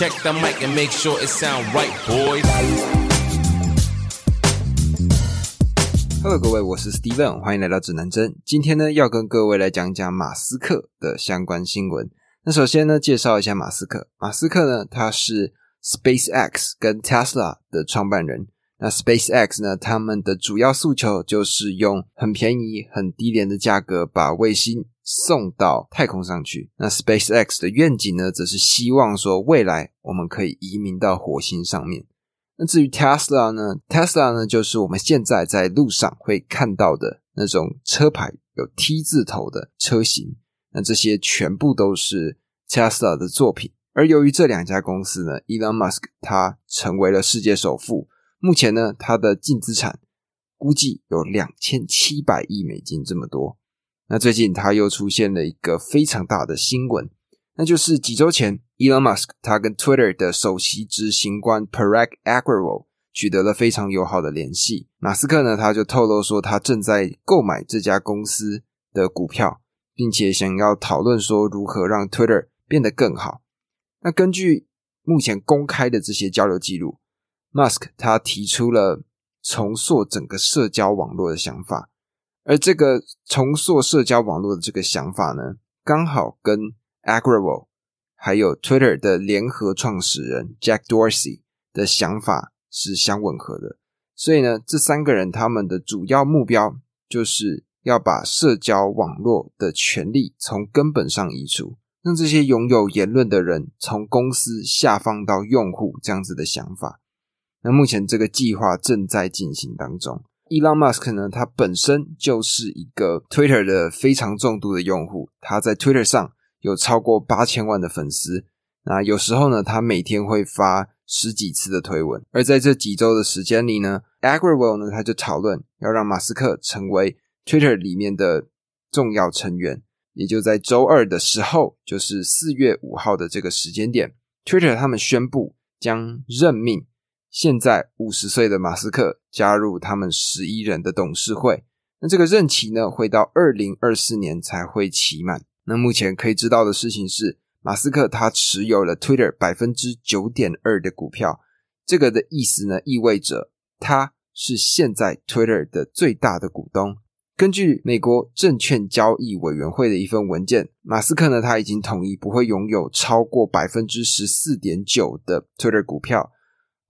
Check the mic and make sure it sound right, boys. Hello，各位，我是 Steven，欢迎来到指南针。今天呢，要跟各位来讲讲马斯克的相关新闻。那首先呢，介绍一下马斯克。马斯克呢，他是 SpaceX 跟 Tesla 的创办人。那 SpaceX 呢，他们的主要诉求就是用很便宜、很低廉的价格把卫星送到太空上去。那 SpaceX 的愿景呢，则是希望说未来我们可以移民到火星上面。那至于 Tesla 呢？Tesla 呢，就是我们现在在路上会看到的那种车牌有 T 字头的车型。那这些全部都是 Tesla 的作品。而由于这两家公司呢，Elon Musk 他成为了世界首富，目前呢，他的净资产估计有两千七百亿美金这么多。那最近他又出现了一个非常大的新闻，那就是几周前。Elon Musk 他跟 Twitter 的首席执行官 Parag Agrawal 取得了非常友好的联系。马斯克呢，他就透露说，他正在购买这家公司的股票，并且想要讨论说如何让 Twitter 变得更好。那根据目前公开的这些交流记录，Musk 他提出了重塑整个社交网络的想法，而这个重塑社交网络的这个想法呢，刚好跟 Agrawal 还有 Twitter 的联合创始人 Jack Dorsey 的想法是相吻合的，所以呢，这三个人他们的主要目标就是要把社交网络的权利从根本上移除，让这些拥有言论的人从公司下放到用户这样子的想法。那目前这个计划正在进行当中。Elon Musk 呢，他本身就是一个 Twitter 的非常重度的用户，他在 Twitter 上。有超过八千万的粉丝，那有时候呢，他每天会发十几次的推文。而在这几周的时间里呢，Agrawal 呢，他就讨论要让马斯克成为 Twitter 里面的重要成员。也就在周二的时候，就是四月五号的这个时间点，Twitter 他们宣布将任命现在五十岁的马斯克加入他们十一人的董事会。那这个任期呢，会到二零二四年才会期满。那目前可以知道的事情是，马斯克他持有了 Twitter 百分之九点二的股票。这个的意思呢，意味着他是现在 Twitter 的最大的股东。根据美国证券交易委员会的一份文件，马斯克呢他已经同意不会拥有超过百分之十四点九的 Twitter 股票，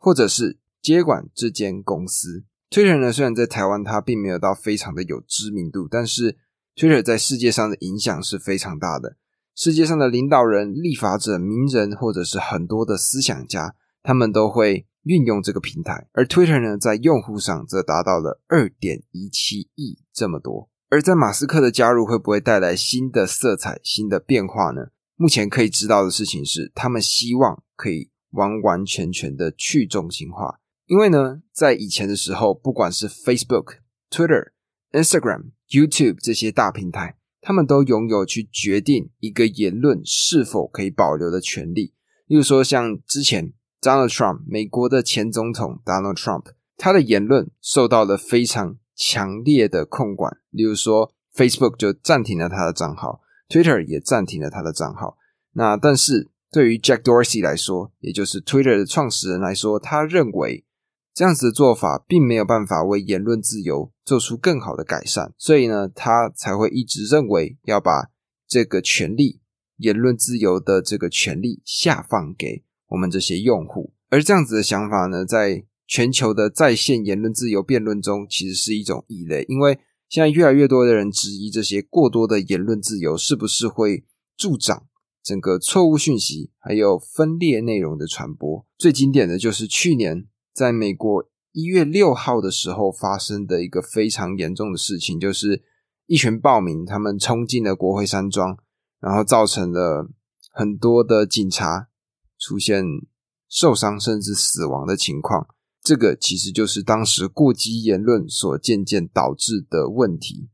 或者是接管这间公司。Twitter 呢虽然在台湾它并没有到非常的有知名度，但是 Twitter 在世界上的影响是非常大的。世界上的领导人、立法者、名人，或者是很多的思想家，他们都会运用这个平台。而 Twitter 呢，在用户上则达到了二点一七亿这么多。而在马斯克的加入，会不会带来新的色彩、新的变化呢？目前可以知道的事情是，他们希望可以完完全全的去中心化。因为呢，在以前的时候，不管是 Facebook、Twitter、Instagram。YouTube 这些大平台，他们都拥有去决定一个言论是否可以保留的权利。例如说，像之前 Donald Trump 美国的前总统 Donald Trump，他的言论受到了非常强烈的控管。例如说，Facebook 就暂停了他的账号，Twitter 也暂停了他的账号。那但是对于 Jack Dorsey 来说，也就是 Twitter 的创始人来说，他认为。这样子的做法并没有办法为言论自由做出更好的改善，所以呢，他才会一直认为要把这个权利、言论自由的这个权利下放给我们这些用户。而这样子的想法呢，在全球的在线言论自由辩论中，其实是一种异类，因为现在越来越多的人质疑这些过多的言论自由是不是会助长整个错误讯息还有分裂内容的传播。最经典的就是去年。在美国一月六号的时候发生的一个非常严重的事情，就是一群暴民他们冲进了国会山庄，然后造成了很多的警察出现受伤甚至死亡的情况。这个其实就是当时过激言论所渐渐导致的问题。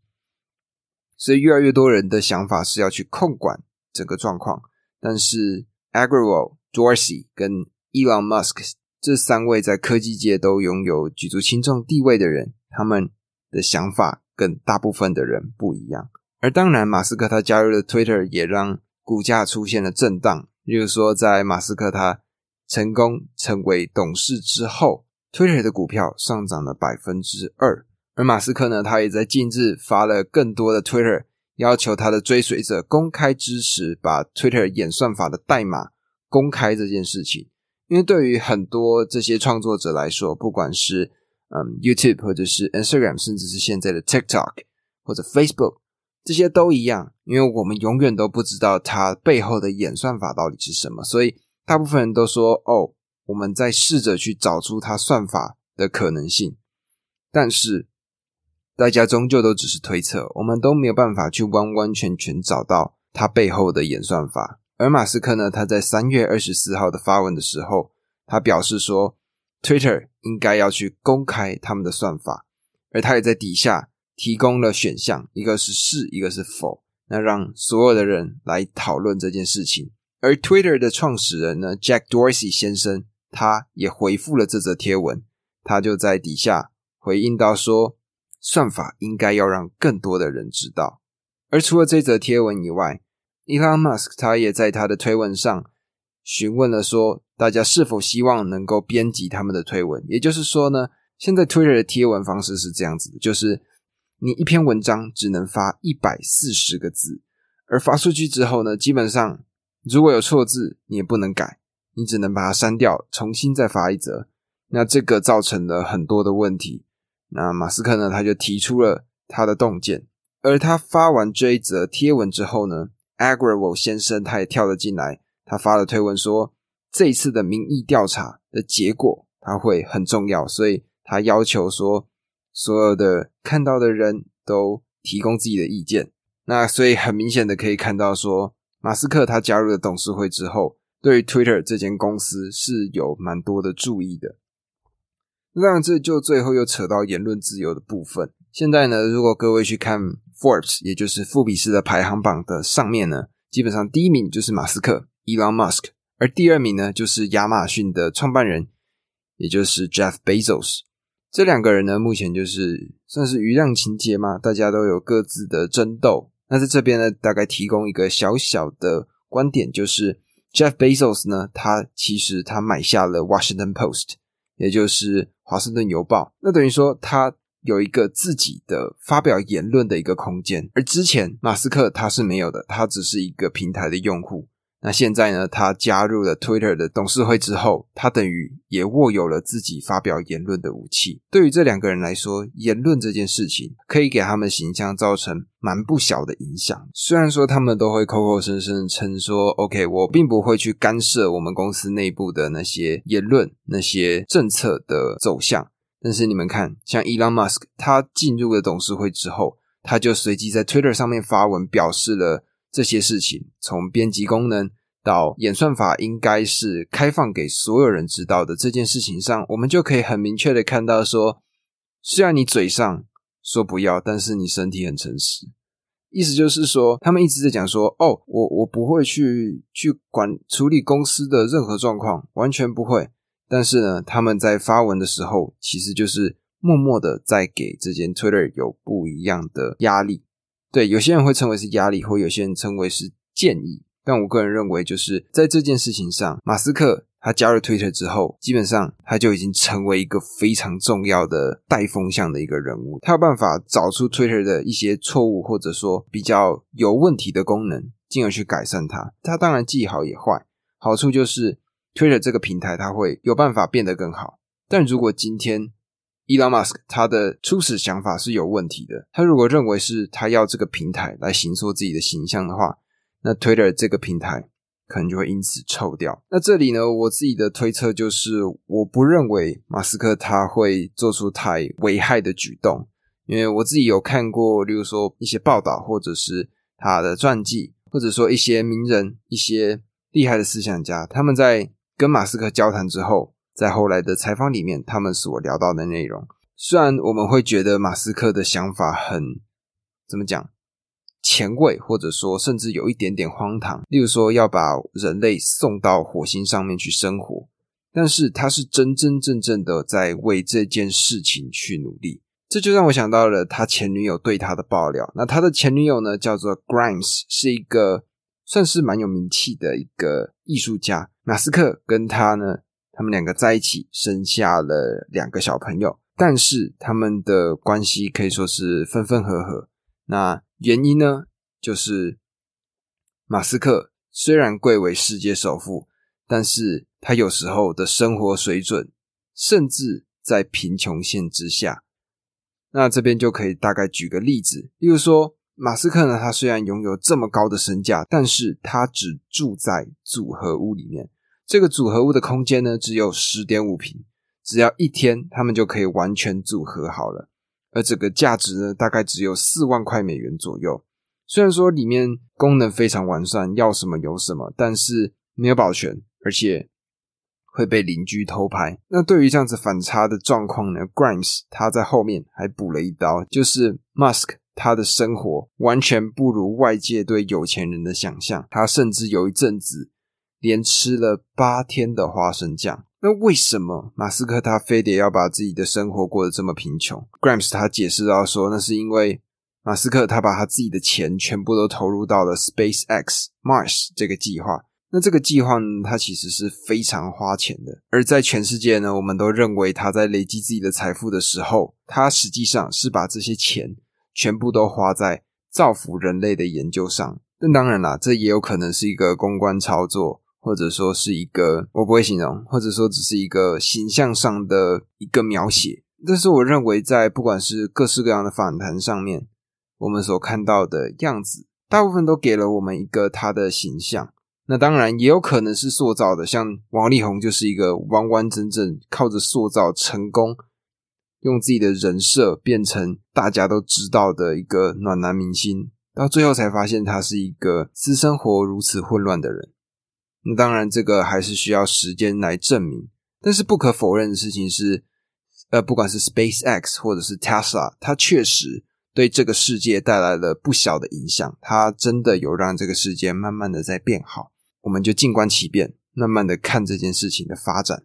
所以越来越多人的想法是要去控管整个状况，但是 Agrawal、Dorsey 跟 Elon Musk。这三位在科技界都拥有举足轻重地位的人，他们的想法跟大部分的人不一样。而当然，马斯克他加入了 Twitter，也让股价出现了震荡。例如说，在马斯克他成功成为董事之后，Twitter 的股票上涨了百分之二。而马斯克呢，他也在近日发了更多的 Twitter，要求他的追随者公开支持把 Twitter 演算法的代码公开这件事情。因为对于很多这些创作者来说，不管是嗯，YouTube 或者是 Instagram，甚至是现在的 TikTok 或者 Facebook，这些都一样，因为我们永远都不知道它背后的演算法到底是什么，所以大部分人都说：“哦，我们在试着去找出它算法的可能性。”但是大家终究都只是推测，我们都没有办法去完完全全找到它背后的演算法。而马斯克呢，他在三月二十四号的发文的时候，他表示说。Twitter 应该要去公开他们的算法，而他也在底下提供了选项，一个是是，一个是否，那让所有的人来讨论这件事情。而 Twitter 的创始人呢，Jack Dorsey 先生，他也回复了这则贴文，他就在底下回应到说，算法应该要让更多的人知道。而除了这则贴文以外，Elon Musk 他也在他的推文上询问了说。大家是否希望能够编辑他们的推文？也就是说呢，现在 Twitter 的贴文方式是这样子的：，就是你一篇文章只能发一百四十个字，而发出去之后呢，基本上如果有错字，你也不能改，你只能把它删掉，重新再发一则。那这个造成了很多的问题。那马斯克呢，他就提出了他的洞见，而他发完这一则贴文之后呢 a g r a v o 先生他也跳了进来，他发了推文说。这次的民意调查的结果，他会很重要，所以他要求说，所有的看到的人都提供自己的意见。那所以很明显的可以看到说，马斯克他加入了董事会之后，对于 Twitter 这间公司是有蛮多的注意的。那，这就最后又扯到言论自由的部分。现在呢，如果各位去看 Forbes，也就是富比士的排行榜的上面呢，基本上第一名就是马斯克，Elon Musk。而第二名呢，就是亚马逊的创办人，也就是 Jeff Bezos。这两个人呢，目前就是算是余量情节嘛，大家都有各自的争斗。那在这边呢，大概提供一个小小的观点，就是 Jeff Bezos 呢，他其实他买下了 Washington Post，也就是华盛顿邮报。那等于说，他有一个自己的发表言论的一个空间。而之前马斯克他是没有的，他只是一个平台的用户。那现在呢？他加入了 Twitter 的董事会之后，他等于也握有了自己发表言论的武器。对于这两个人来说，言论这件事情可以给他们形象造成蛮不小的影响。虽然说他们都会口口声声称说：“OK，我并不会去干涉我们公司内部的那些言论、那些政策的走向。”但是你们看，像 Elon Musk，他进入了董事会之后，他就随即在 Twitter 上面发文表示了。这些事情，从编辑功能到演算法，应该是开放给所有人知道的这件事情上，我们就可以很明确的看到，说虽然你嘴上说不要，但是你身体很诚实。意思就是说，他们一直在讲说，哦，我我不会去去管处理公司的任何状况，完全不会。但是呢，他们在发文的时候，其实就是默默的在给这件 Twitter 有不一样的压力。对，有些人会称为是压力，或有些人称为是建议。但我个人认为，就是在这件事情上，马斯克他加入 Twitter 之后，基本上他就已经成为一个非常重要的带风向的一个人物。他有办法找出 Twitter 的一些错误，或者说比较有问题的功能，进而去改善它。它当然既好也坏。好处就是 Twitter 这个平台，它会有办法变得更好。但如果今天，Elon Musk 他的初始想法是有问题的。他如果认为是他要这个平台来形塑自己的形象的话，那 Twitter 这个平台可能就会因此臭掉。那这里呢，我自己的推测就是，我不认为马斯克他会做出太危害的举动，因为我自己有看过，例如说一些报道，或者是他的传记，或者说一些名人、一些厉害的思想家，他们在跟马斯克交谈之后。在后来的采访里面，他们所聊到的内容，虽然我们会觉得马斯克的想法很怎么讲前卫，或者说甚至有一点点荒唐，例如说要把人类送到火星上面去生活，但是他是真真正正的在为这件事情去努力。这就让我想到了他前女友对他的爆料。那他的前女友呢，叫做 Grimes，是一个算是蛮有名气的一个艺术家。马斯克跟他呢，他们两个在一起生下了两个小朋友，但是他们的关系可以说是分分合合。那原因呢，就是马斯克虽然贵为世界首富，但是他有时候的生活水准甚至在贫穷线之下。那这边就可以大概举个例子，例如说，马斯克呢，他虽然拥有这么高的身价，但是他只住在组合屋里面。这个组合屋的空间呢，只有十点五平，只要一天，他们就可以完全组合好了。而这个价值呢，大概只有四万块美元左右。虽然说里面功能非常完善，要什么有什么，但是没有保全，而且。会被邻居偷拍。那对于这样子反差的状况呢？Grimes 他在后面还补了一刀，就是 Musk 他的生活完全不如外界对有钱人的想象。他甚至有一阵子连吃了八天的花生酱。那为什么马斯克他非得要把自己的生活过得这么贫穷？Grimes 他解释到说，那是因为马斯克他把他自己的钱全部都投入到了 SpaceX Mars 这个计划。那这个计划呢，它其实是非常花钱的，而在全世界呢，我们都认为他在累积自己的财富的时候，他实际上是把这些钱全部都花在造福人类的研究上。但当然啦，这也有可能是一个公关操作，或者说是一个我不会形容，或者说只是一个形象上的一个描写。但是我认为，在不管是各式各样的访谈上面，我们所看到的样子，大部分都给了我们一个他的形象。那当然也有可能是塑造的，像王力宏就是一个完完整整靠着塑造成功，用自己的人设变成大家都知道的一个暖男明星，到最后才发现他是一个私生活如此混乱的人。那当然这个还是需要时间来证明，但是不可否认的事情是，呃，不管是 SpaceX 或者是 Tesla，它确实对这个世界带来了不小的影响，它真的有让这个世界慢慢的在变好。我们就静观其变，慢慢的看这件事情的发展。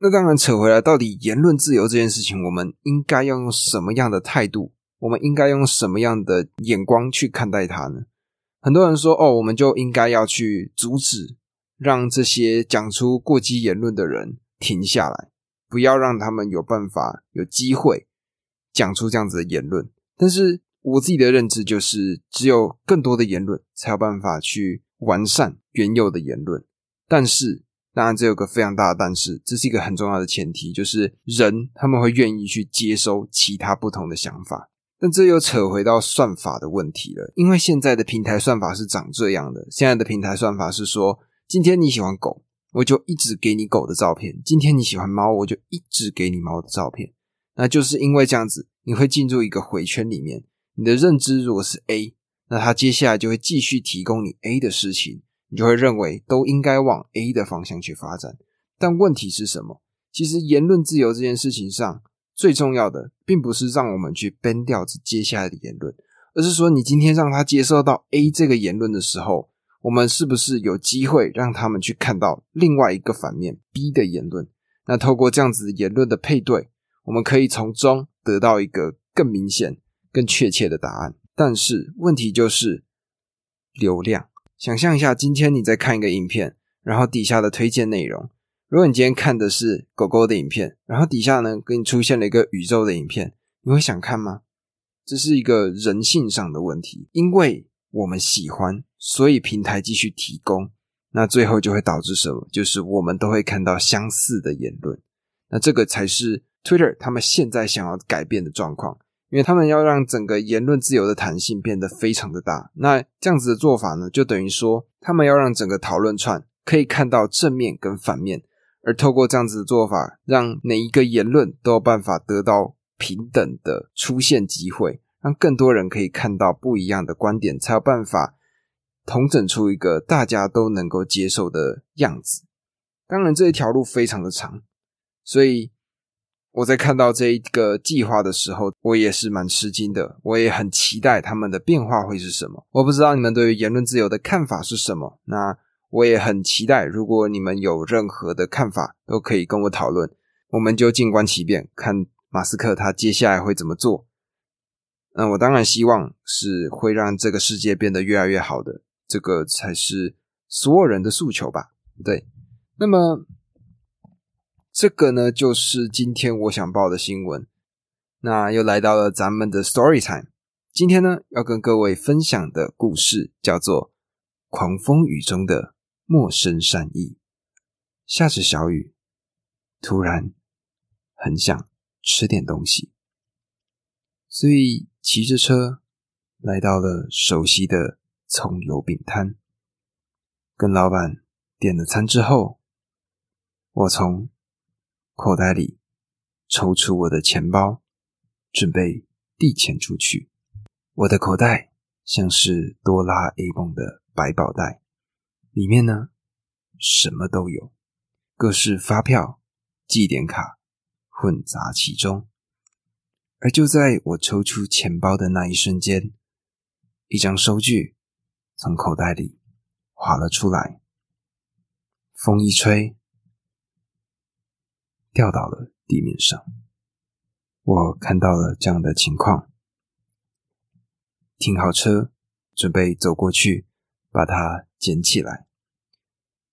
那当然扯回来，到底言论自由这件事情，我们应该要用什么样的态度？我们应该用什么样的眼光去看待它呢？很多人说，哦，我们就应该要去阻止，让这些讲出过激言论的人停下来，不要让他们有办法、有机会讲出这样子的言论。但是我自己的认知就是，只有更多的言论，才有办法去。完善原有的言论，但是当然这有个非常大的但是，这是一个很重要的前提，就是人他们会愿意去接收其他不同的想法。但这又扯回到算法的问题了，因为现在的平台算法是长这样的。现在的平台算法是说，今天你喜欢狗，我就一直给你狗的照片；今天你喜欢猫，我就一直给你猫的照片。那就是因为这样子，你会进入一个回圈里面。你的认知如果是 A。那他接下来就会继续提供你 A 的事情，你就会认为都应该往 A 的方向去发展。但问题是什么？其实言论自由这件事情上，最重要的并不是让我们去 ban 掉这接下来的言论，而是说你今天让他接受到 A 这个言论的时候，我们是不是有机会让他们去看到另外一个反面 B 的言论？那透过这样子言论的配对，我们可以从中得到一个更明显、更确切的答案。但是问题就是流量。想象一下，今天你在看一个影片，然后底下的推荐内容，如果你今天看的是狗狗的影片，然后底下呢给你出现了一个宇宙的影片，你会想看吗？这是一个人性上的问题，因为我们喜欢，所以平台继续提供，那最后就会导致什么？就是我们都会看到相似的言论，那这个才是 Twitter 他们现在想要改变的状况。因为他们要让整个言论自由的弹性变得非常的大，那这样子的做法呢，就等于说他们要让整个讨论串可以看到正面跟反面，而透过这样子的做法，让每一个言论都有办法得到平等的出现机会，让更多人可以看到不一样的观点，才有办法统整出一个大家都能够接受的样子。当然，这一条路非常的长，所以。我在看到这一个计划的时候，我也是蛮吃惊的。我也很期待他们的变化会是什么。我不知道你们对于言论自由的看法是什么。那我也很期待，如果你们有任何的看法，都可以跟我讨论。我们就静观其变，看马斯克他接下来会怎么做。那我当然希望是会让这个世界变得越来越好的。这个才是所有人的诉求吧？对。那么这个呢，就是今天我想报的新闻。那又来到了咱们的 story time。今天呢，要跟各位分享的故事叫做《狂风雨中的陌生善意》。下着小雨，突然很想吃点东西，所以骑着车来到了熟悉的葱油饼摊，跟老板点了餐之后，我从口袋里抽出我的钱包，准备递钱出去。我的口袋像是哆啦 A 梦的百宝袋，里面呢什么都有，各式发票、记点卡混杂其中。而就在我抽出钱包的那一瞬间，一张收据从口袋里滑了出来，风一吹，掉到了地面上。我看到了这样的情况。停好车，准备走过去把它捡起来。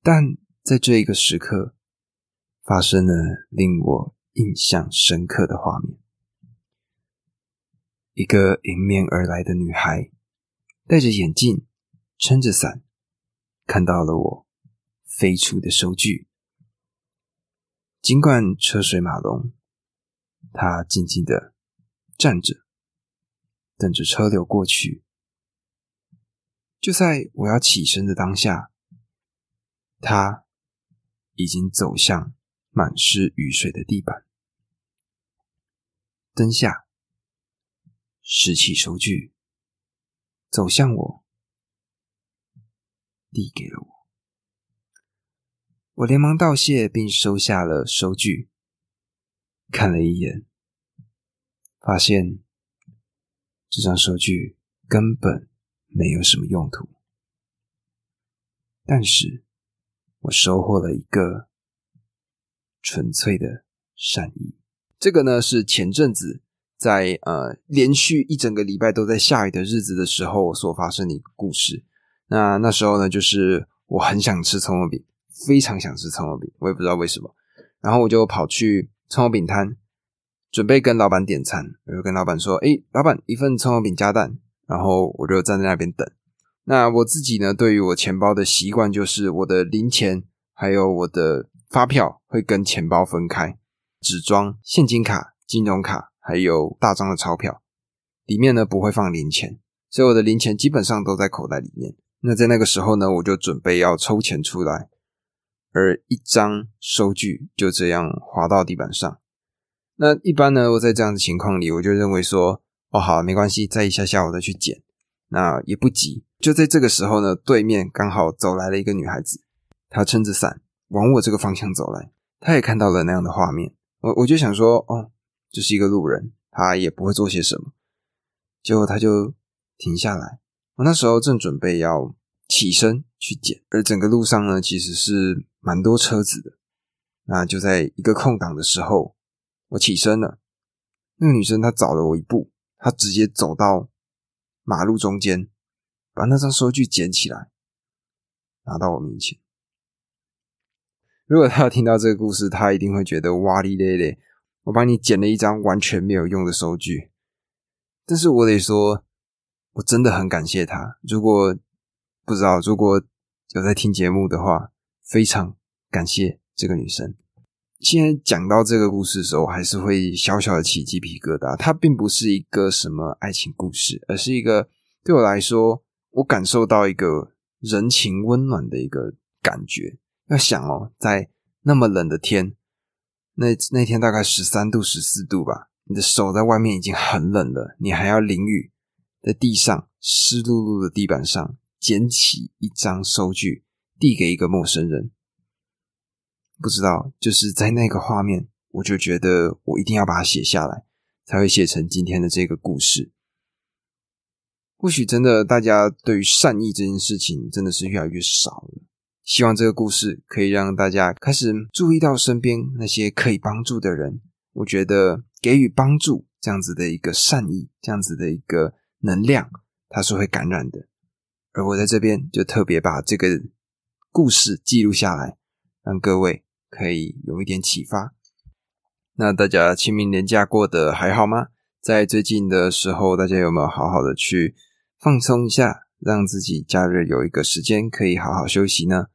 但在这一个时刻，发生了令我印象深刻的画面：一个迎面而来的女孩，戴着眼镜，撑着伞，看到了我飞出的收据。尽管车水马龙，她静静的站着。等着车流过去，就在我要起身的当下，她已经走向满是雨水的地板，灯下拾起收据，走向我，递给了我。我连忙道谢，并收下了收据，看了一眼，发现。这张收据根本没有什么用途，但是我收获了一个纯粹的善意。这个呢是前阵子在呃连续一整个礼拜都在下雨的日子的时候所发生的一个故事。那那时候呢，就是我很想吃葱油饼，非常想吃葱油饼，我也不知道为什么，然后我就跑去葱油饼摊。准备跟老板点餐，我就跟老板说：“哎，老板，一份葱油饼加蛋。”然后我就站在那边等。那我自己呢，对于我钱包的习惯就是我的零钱还有我的发票会跟钱包分开，只装现金卡、金融卡还有大张的钞票，里面呢不会放零钱，所以我的零钱基本上都在口袋里面。那在那个时候呢，我就准备要抽钱出来，而一张收据就这样滑到地板上。那一般呢，我在这样的情况里，我就认为说，哦，好，没关系，再一下下我再去捡，那也不急。就在这个时候呢，对面刚好走来了一个女孩子，她撑着伞往我这个方向走来，她也看到了那样的画面，我我就想说，哦，这是一个路人，他也不会做些什么。结果他就停下来，我那时候正准备要起身去捡，而整个路上呢，其实是蛮多车子的。那就在一个空档的时候。我起身了，那个女生她早了我一步，她直接走到马路中间，把那张收据捡起来，拿到我面前。如果她听到这个故事，她一定会觉得哇哩咧咧，我帮你捡了一张完全没有用的收据。但是我得说，我真的很感谢她。如果不知道，如果有在听节目的话，非常感谢这个女生。现在讲到这个故事的时候，还是会小小的起鸡皮疙瘩。它并不是一个什么爱情故事，而是一个对我来说，我感受到一个人情温暖的一个感觉。要想哦，在那么冷的天，那那天大概十三度、十四度吧，你的手在外面已经很冷了，你还要淋雨，在地上湿漉漉的地板上捡起一张收据，递给一个陌生人。不知道，就是在那个画面，我就觉得我一定要把它写下来，才会写成今天的这个故事。或许真的，大家对于善意这件事情真的是越来越少了。希望这个故事可以让大家开始注意到身边那些可以帮助的人。我觉得给予帮助这样子的一个善意，这样子的一个能量，它是会感染的。而我在这边就特别把这个故事记录下来，让各位可以有一点启发。那大家清明年假过得还好吗？在最近的时候，大家有没有好好的去放松一下，让自己假日有一个时间可以好好休息呢？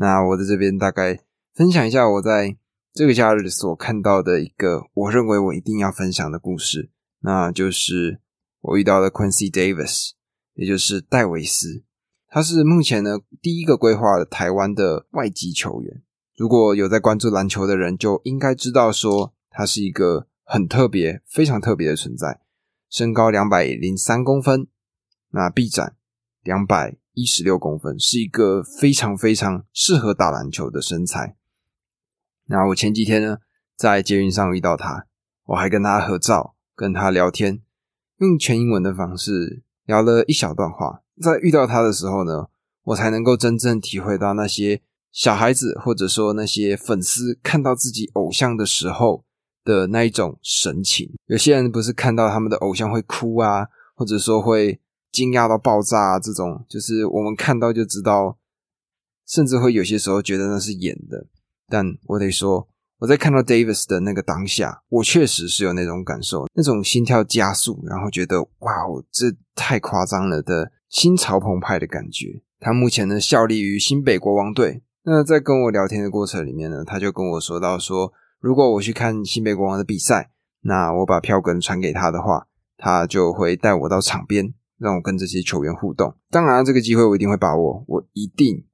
那我在这边大概分享一下我在这个假日所看到的一个我认为我一定要分享的故事，那就是我遇到的 Quincy Davis，也就是戴维斯。他是目前呢第一个规划的台湾的外籍球员。如果有在关注篮球的人，就应该知道说他是一个很特别、非常特别的存在。身高两百零三公分，那臂展两百一十六公分，是一个非常非常适合打篮球的身材。那我前几天呢在捷运上遇到他，我还跟他合照，跟他聊天，用全英文的方式聊了一小段话。在遇到他的时候呢，我才能够真正体会到那些小孩子或者说那些粉丝看到自己偶像的时候的那一种神情。有些人不是看到他们的偶像会哭啊，或者说会惊讶到爆炸，这种就是我们看到就知道，甚至会有些时候觉得那是演的。但我得说。我在看到 Davis 的那个当下，我确实是有那种感受，那种心跳加速，然后觉得哇哦，这太夸张了的心潮澎湃的感觉。他目前呢效力于新北国王队。那在跟我聊天的过程里面呢，他就跟我说到说，如果我去看新北国王的比赛，那我把票根传给他的话，他就会带我到场边，让我跟这些球员互动。当然，这个机会我一定会把握，我一定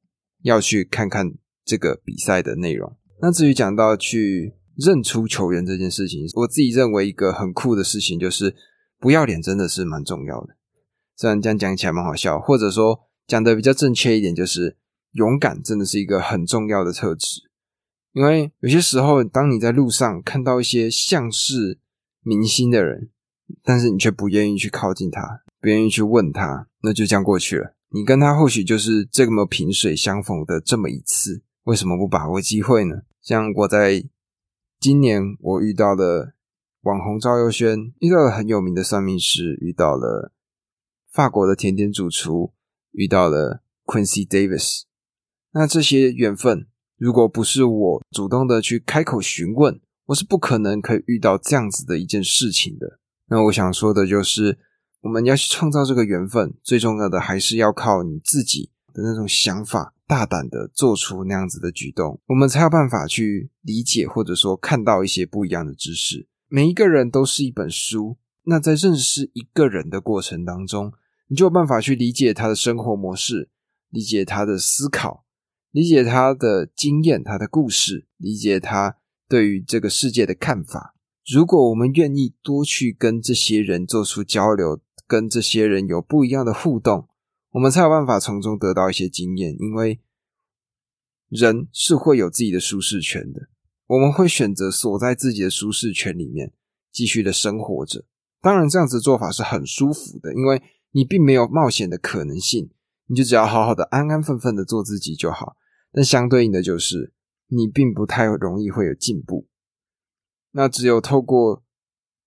要去看看这个比赛的内容。那至于讲到去认出球员这件事情，我自己认为一个很酷的事情就是不要脸，真的是蛮重要的。虽然这样讲起来蛮好笑，或者说讲的比较正确一点，就是勇敢真的是一个很重要的特质。因为有些时候，当你在路上看到一些像是明星的人，但是你却不愿意去靠近他，不愿意去问他，那就这样过去了。你跟他或许就是这么萍水相逢的这么一次。为什么不把握机会呢？像我在今年，我遇到了网红赵又轩，遇到了很有名的算命师，遇到了法国的甜点主厨，遇到了 Quincy Davis。那这些缘分，如果不是我主动的去开口询问，我是不可能可以遇到这样子的一件事情的。那我想说的就是，我们要去创造这个缘分，最重要的还是要靠你自己的那种想法。大胆的做出那样子的举动，我们才有办法去理解或者说看到一些不一样的知识。每一个人都是一本书，那在认识一个人的过程当中，你就有办法去理解他的生活模式，理解他的思考，理解他的经验、他的故事，理解他对于这个世界的看法。如果我们愿意多去跟这些人做出交流，跟这些人有不一样的互动。我们才有办法从中得到一些经验，因为人是会有自己的舒适圈的。我们会选择锁在自己的舒适圈里面，继续的生活着。当然，这样子做法是很舒服的，因为你并没有冒险的可能性，你就只要好好的安安分分的做自己就好。但相对应的就是，你并不太容易会有进步。那只有透过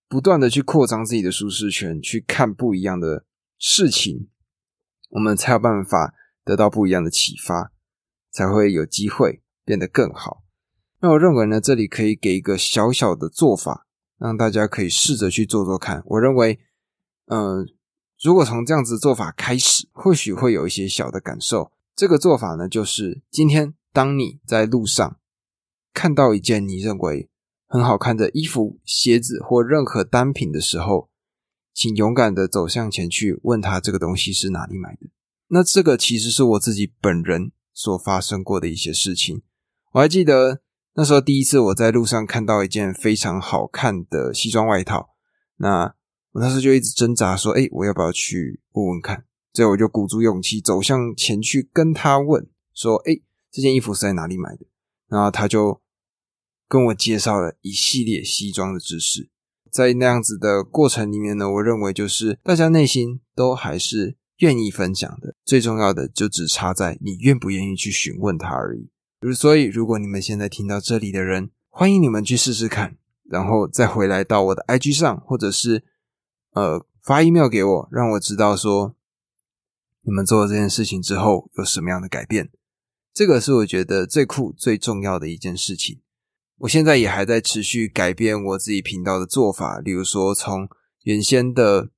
不断的去扩张自己的舒适圈，去看不一样的事情。我们才有办法得到不一样的启发，才会有机会变得更好。那我认为呢，这里可以给一个小小的做法，让大家可以试着去做做看。我认为，嗯，如果从这样子做法开始，或许会有一些小的感受。这个做法呢，就是今天当你在路上看到一件你认为很好看的衣服、鞋子或任何单品的时候。请勇敢的走向前去，问他这个东西是哪里买的。那这个其实是我自己本人所发生过的一些事情。我还记得那时候第一次我在路上看到一件非常好看的西装外套，那我那时候就一直挣扎说：“哎，我要不要去问问看？”最后我就鼓足勇气走向前去跟他问说：“哎，这件衣服是在哪里买的？”然后他就跟我介绍了一系列西装的知识。在那样子的过程里面呢，我认为就是大家内心都还是愿意分享的，最重要的就只差在你愿不愿意去询问他而已。所以，如果你们现在听到这里的人，欢迎你们去试试看，然后再回来到我的 IG 上，或者是呃发 email 给我，让我知道说你们做了这件事情之后有什么样的改变？这个是我觉得最酷、最重要的一件事情。我现在也还在持续改变我自己频道的做法，例如说从原先的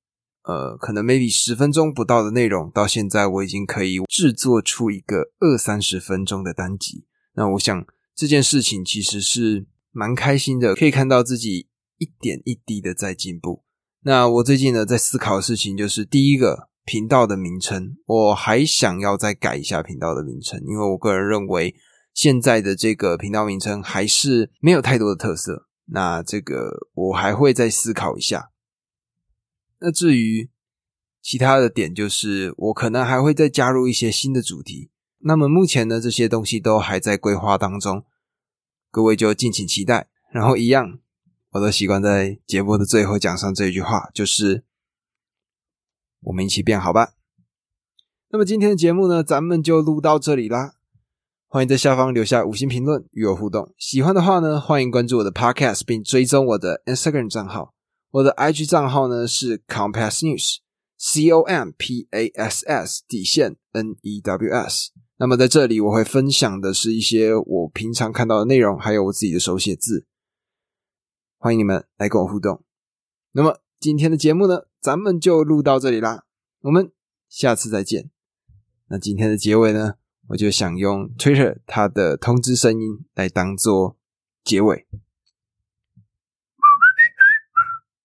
呃可能 maybe 十分钟不到的内容，到现在我已经可以制作出一个二三十分钟的单集。那我想这件事情其实是蛮开心的，可以看到自己一点一滴的在进步。那我最近呢在思考的事情就是第一个。频道的名称，我还想要再改一下频道的名称，因为我个人认为现在的这个频道名称还是没有太多的特色。那这个我还会再思考一下。那至于其他的点，就是我可能还会再加入一些新的主题。那么目前呢，这些东西都还在规划当中，各位就敬请期待。然后一样，我都习惯在节目的最后讲上这一句话，就是。我们一起变好吧。那么今天的节目呢，咱们就录到这里啦。欢迎在下方留下五星评论与我互动。喜欢的话呢，欢迎关注我的 Podcast 并追踪我的 Instagram 账号。我的 IG 账号呢是 Compass News，C O M P A S S 底线 N E W S。那么在这里我会分享的是一些我平常看到的内容，还有我自己的手写字。欢迎你们来跟我互动。那么今天的节目呢？咱们就录到这里啦，我们下次再见。那今天的结尾呢，我就想用 Twitter 它的通知声音来当做结尾。